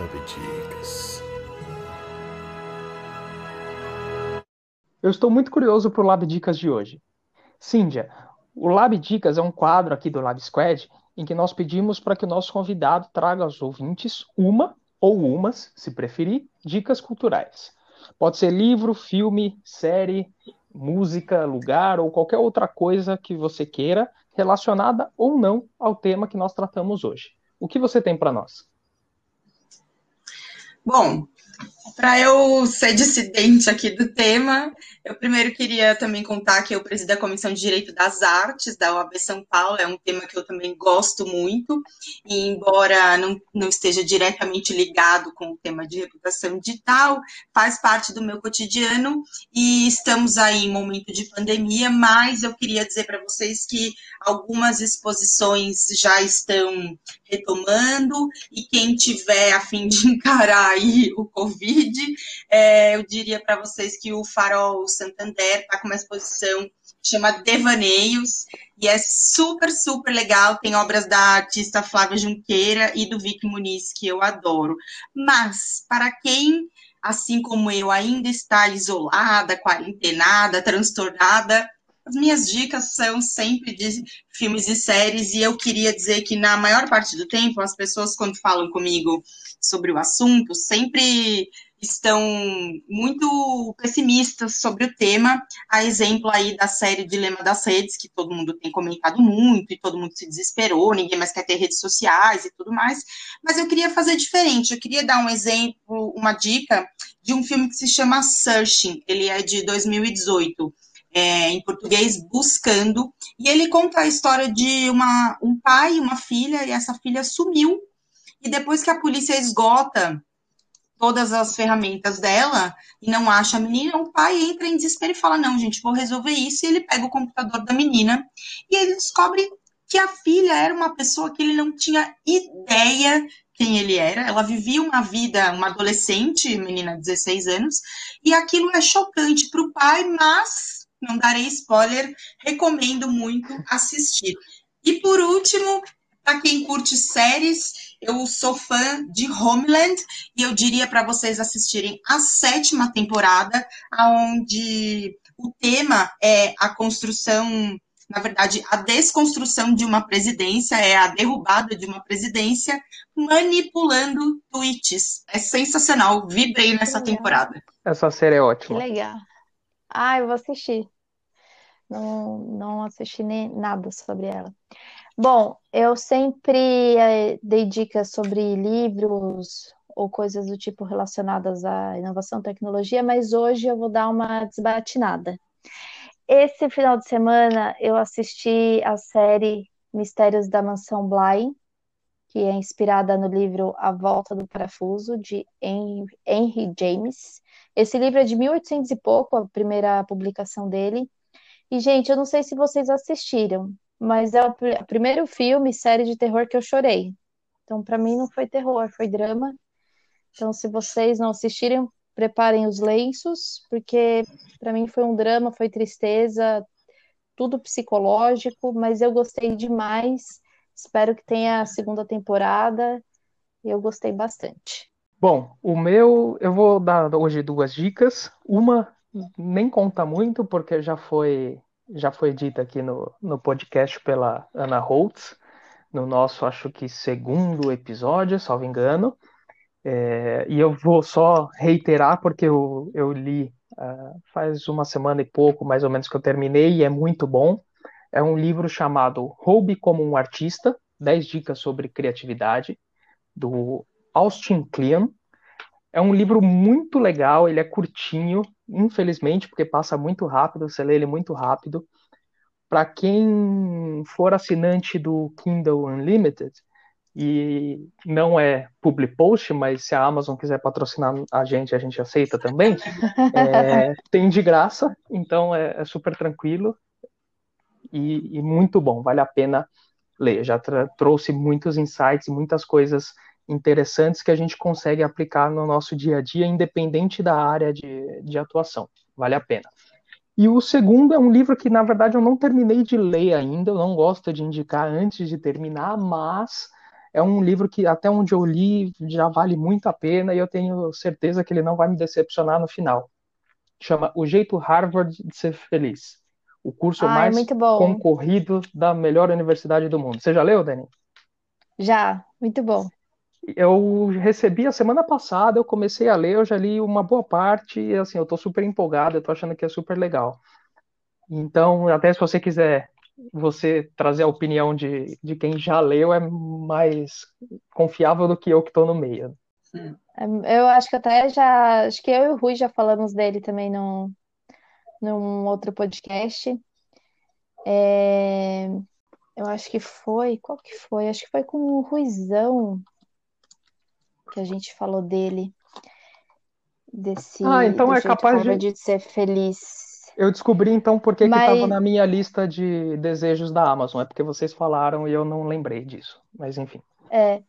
Dicas. Eu estou muito curioso para o Lab Dicas de hoje. Cíndia, o Lab Dicas é um quadro aqui do Lab Squad em que nós pedimos para que o nosso convidado traga aos ouvintes uma ou umas, se preferir, dicas culturais. Pode ser livro, filme, série, música, lugar ou qualquer outra coisa que você queira relacionada ou não ao tema que nós tratamos hoje. O que você tem para nós? Bom, para eu ser dissidente aqui do tema, eu primeiro queria também contar que eu presido a Comissão de Direito das Artes da OAB São Paulo, é um tema que eu também gosto muito, e embora não, não esteja diretamente ligado com o tema de reputação digital, faz parte do meu cotidiano, e estamos aí em momento de pandemia, mas eu queria dizer para vocês que algumas exposições já estão retomando, e quem tiver a fim de encarar aí o Covid, Covid, é, eu diria para vocês que o Farol Santander está com uma exposição chama Devaneios, e é super, super legal. Tem obras da artista Flávia Junqueira e do Vic Muniz, que eu adoro. Mas, para quem, assim como eu, ainda está isolada, quarentenada, transtornada, as minhas dicas são sempre de filmes e séries, e eu queria dizer que, na maior parte do tempo, as pessoas, quando falam comigo sobre o assunto, sempre estão muito pessimistas sobre o tema, a exemplo aí da série Dilema das Redes, que todo mundo tem comentado muito, e todo mundo se desesperou, ninguém mais quer ter redes sociais e tudo mais, mas eu queria fazer diferente, eu queria dar um exemplo, uma dica de um filme que se chama Searching, ele é de 2018, é, em português, Buscando, e ele conta a história de uma, um pai e uma filha, e essa filha sumiu, e depois que a polícia esgota todas as ferramentas dela e não acha a menina, o pai entra em desespero e fala: Não, gente, vou resolver isso. E ele pega o computador da menina e ele descobre que a filha era uma pessoa que ele não tinha ideia quem ele era. Ela vivia uma vida, uma adolescente, menina de 16 anos, e aquilo é chocante para o pai, mas não darei spoiler, recomendo muito assistir. E por último, para quem curte séries, eu sou fã de Homeland e eu diria para vocês assistirem a sétima temporada, onde o tema é a construção, na verdade, a desconstrução de uma presidência, é a derrubada de uma presidência, manipulando tweets. É sensacional, vibrei nessa temporada. Essa série é ótima. Que legal. Ah, eu vou assistir. Não, não assisti nem nada sobre ela. Bom, eu sempre eh, dei dicas sobre livros ou coisas do tipo relacionadas à inovação e tecnologia, mas hoje eu vou dar uma desbatinada. Esse final de semana eu assisti a série Mistérios da Mansão Bly, que é inspirada no livro A Volta do Parafuso, de Henry James. Esse livro é de 1800 e pouco, a primeira publicação dele. E, gente, eu não sei se vocês assistiram, mas é o pr primeiro filme, série de terror que eu chorei. Então, para mim, não foi terror, foi drama. Então, se vocês não assistirem, preparem os lenços, porque para mim foi um drama, foi tristeza, tudo psicológico, mas eu gostei demais. Espero que tenha a segunda temporada. Eu gostei bastante. Bom, o meu, eu vou dar hoje duas dicas. Uma nem conta muito, porque já foi já foi dita aqui no, no podcast pela Ana Holtz, no nosso, acho que, segundo episódio, salvo engano. É, e eu vou só reiterar, porque eu, eu li uh, faz uma semana e pouco, mais ou menos, que eu terminei, e é muito bom. É um livro chamado Roube como um Artista, 10 dicas sobre criatividade, do Austin Kleon. É um livro muito legal, ele é curtinho, infelizmente, porque passa muito rápido, você lê ele muito rápido. Para quem for assinante do Kindle Unlimited e não é public post, mas se a Amazon quiser patrocinar a gente, a gente aceita também. É, tem de graça, então é, é super tranquilo e, e, muito bom, vale a pena ler. Já trouxe muitos insights, muitas coisas interessantes que a gente consegue aplicar no nosso dia a dia, independente da área de, de atuação. Vale a pena. E o segundo é um livro que, na verdade, eu não terminei de ler ainda, eu não gosto de indicar antes de terminar, mas é um livro que, até onde eu li, já vale muito a pena e eu tenho certeza que ele não vai me decepcionar no final. Chama O Jeito Harvard de Ser Feliz. O curso Ai, mais concorrido da melhor universidade do mundo. Você já leu, Dani? Já, muito bom. Eu recebi a semana passada, eu comecei a ler, eu já li uma boa parte e assim, eu tô super empolgado, eu tô achando que é super legal. Então, até se você quiser você trazer a opinião de, de quem já leu é mais confiável do que eu que estou no meio. É, eu acho que até já. Acho que eu e o Rui já falamos dele também num, num outro podcast. É, eu acho que foi. Qual que foi? Acho que foi com o Ruizão que a gente falou dele. Desse, ah, então é capaz de... de ser feliz. Eu descobri então por que Mas... estava na minha lista de desejos da Amazon. É porque vocês falaram e eu não lembrei disso. Mas enfim. É,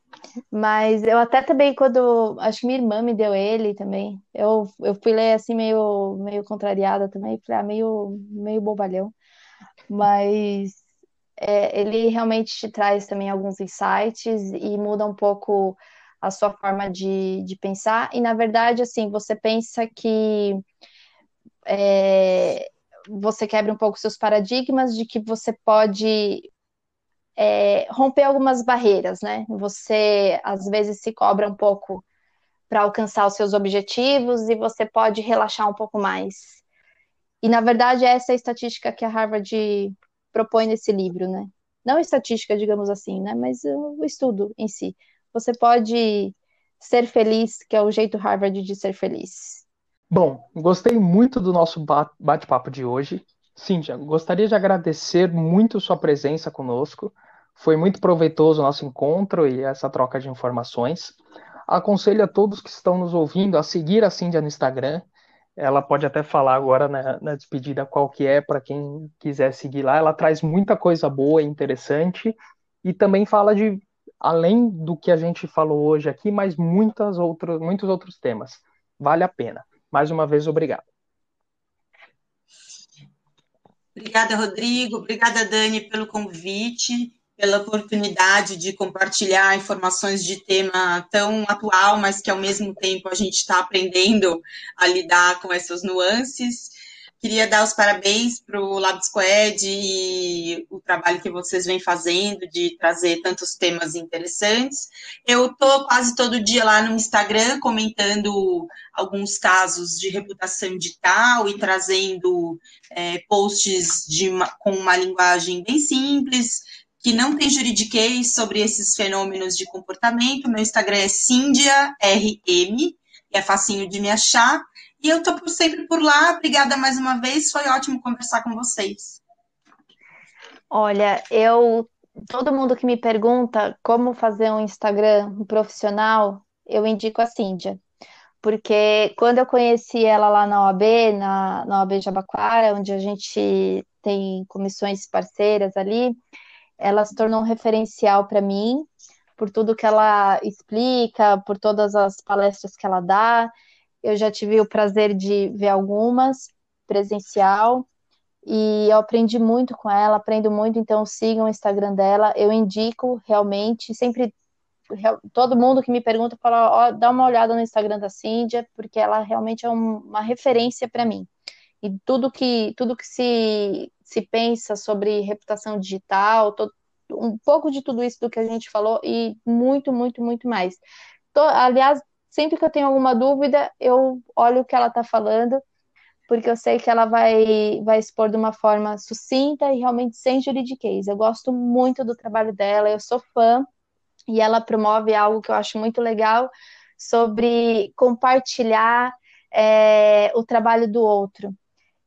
mas eu até também, quando. Acho que minha irmã me deu ele também. Eu, eu fui ler assim, meio, meio contrariada também. Falei, ah, meio, meio bobalhão. Mas é, ele realmente te traz também alguns insights e muda um pouco a sua forma de, de pensar. E na verdade, assim, você pensa que é, você quebra um pouco seus paradigmas de que você pode é, romper algumas barreiras, né? Você às vezes se cobra um pouco para alcançar os seus objetivos e você pode relaxar um pouco mais. E na verdade essa é a estatística que a Harvard propõe nesse livro, né? Não estatística, digamos assim, né? Mas o estudo em si. Você pode ser feliz, que é o jeito Harvard de ser feliz. Bom, gostei muito do nosso bate-papo de hoje. Cíntia, gostaria de agradecer muito sua presença conosco. Foi muito proveitoso o nosso encontro e essa troca de informações. Aconselho a todos que estão nos ouvindo a seguir a Cíntia no Instagram. Ela pode até falar agora na, na despedida qual que é para quem quiser seguir lá. Ela traz muita coisa boa e interessante e também fala de além do que a gente falou hoje aqui, mas muitas outras, muitos outros temas. Vale a pena. Mais uma vez, obrigado. Obrigada, Rodrigo. Obrigada, Dani, pelo convite, pela oportunidade de compartilhar informações de tema tão atual, mas que ao mesmo tempo a gente está aprendendo a lidar com essas nuances. Queria dar os parabéns para o Lab Squad e o trabalho que vocês vêm fazendo de trazer tantos temas interessantes. Eu estou quase todo dia lá no Instagram comentando alguns casos de reputação digital e trazendo é, posts de uma, com uma linguagem bem simples, que não tem juridiquês sobre esses fenômenos de comportamento. Meu Instagram é Cíndia RM, é facinho de me achar. E eu estou sempre por lá. Obrigada mais uma vez. Foi ótimo conversar com vocês. Olha, eu todo mundo que me pergunta como fazer um Instagram profissional, eu indico a Cíndia. Porque quando eu conheci ela lá na OAB, na, na OAB Jabaquara, onde a gente tem comissões parceiras ali, ela se tornou um referencial para mim, por tudo que ela explica, por todas as palestras que ela dá. Eu já tive o prazer de ver algumas presencial e eu aprendi muito com ela, aprendo muito, então sigam o Instagram dela. Eu indico realmente, sempre todo mundo que me pergunta fala, ó, dá uma olhada no Instagram da Cíndia, porque ela realmente é um, uma referência para mim. E tudo que tudo que se, se pensa sobre reputação digital, um pouco de tudo isso do que a gente falou e muito, muito, muito mais. Aliás, sempre que eu tenho alguma dúvida, eu olho o que ela está falando, porque eu sei que ela vai, vai expor de uma forma sucinta e realmente sem juridiquês. Eu gosto muito do trabalho dela, eu sou fã, e ela promove algo que eu acho muito legal sobre compartilhar é, o trabalho do outro.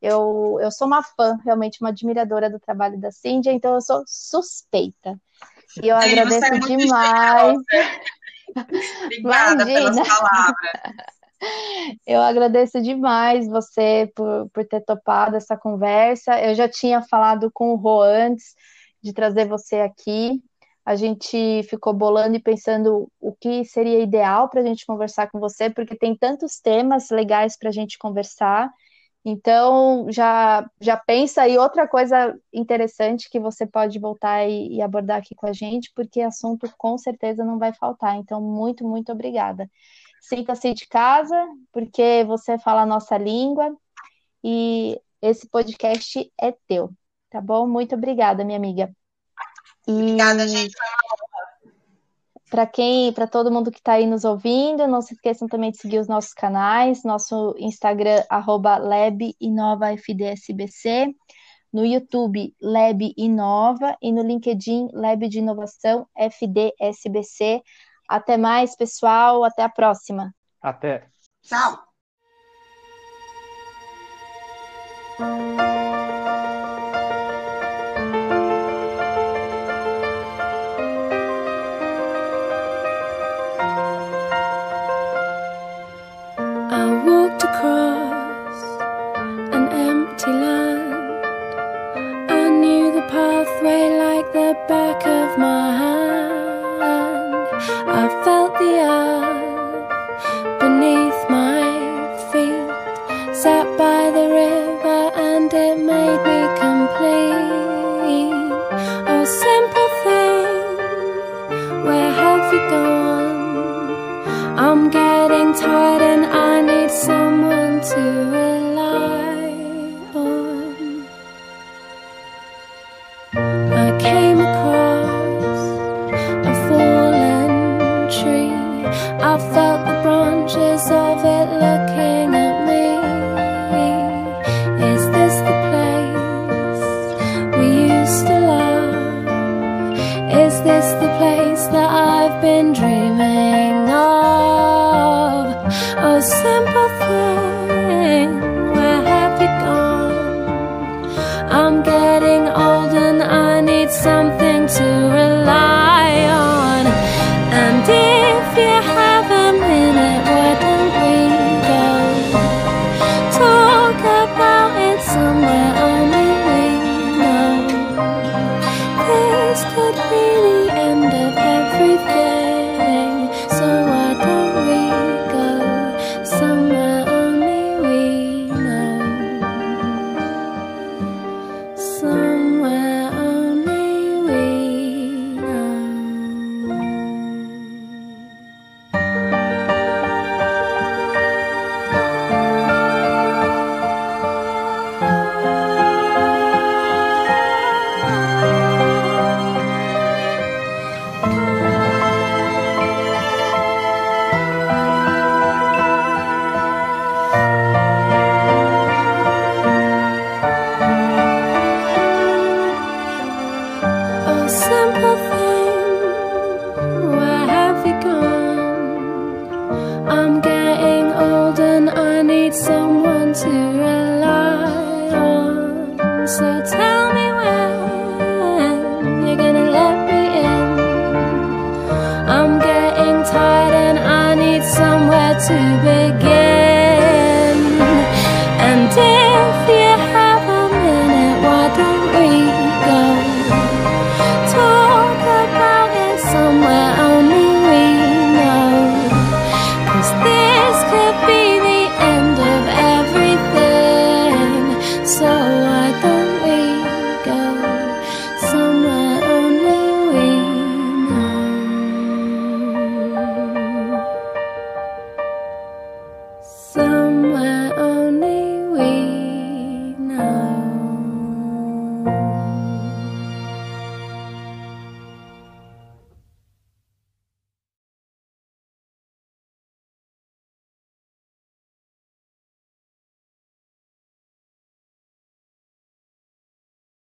Eu, eu sou uma fã, realmente uma admiradora do trabalho da Cíndia, então eu sou suspeita. E eu agradeço é demais. Obrigada Imagina. pelas palavras. Eu agradeço demais você por, por ter topado essa conversa. Eu já tinha falado com o Rô antes de trazer você aqui. A gente ficou bolando e pensando o que seria ideal para a gente conversar com você, porque tem tantos temas legais para a gente conversar. Então, já, já pensa aí outra coisa interessante que você pode voltar e, e, abordar aqui com a gente, porque assunto com certeza não vai faltar. Então, muito, muito obrigada. Sinta-se de casa, porque você fala a nossa língua e esse podcast é teu, tá bom? Muito obrigada, minha amiga. E... Obrigada, gente. Para quem, para todo mundo que está aí nos ouvindo, não se esqueçam também de seguir os nossos canais, nosso Instagram, arroba LabInovaFDSBC, no YouTube, Lab Inova, e no LinkedIn, Lab de Inovação FDSBC. Até mais, pessoal. Até a próxima. Até. Tchau.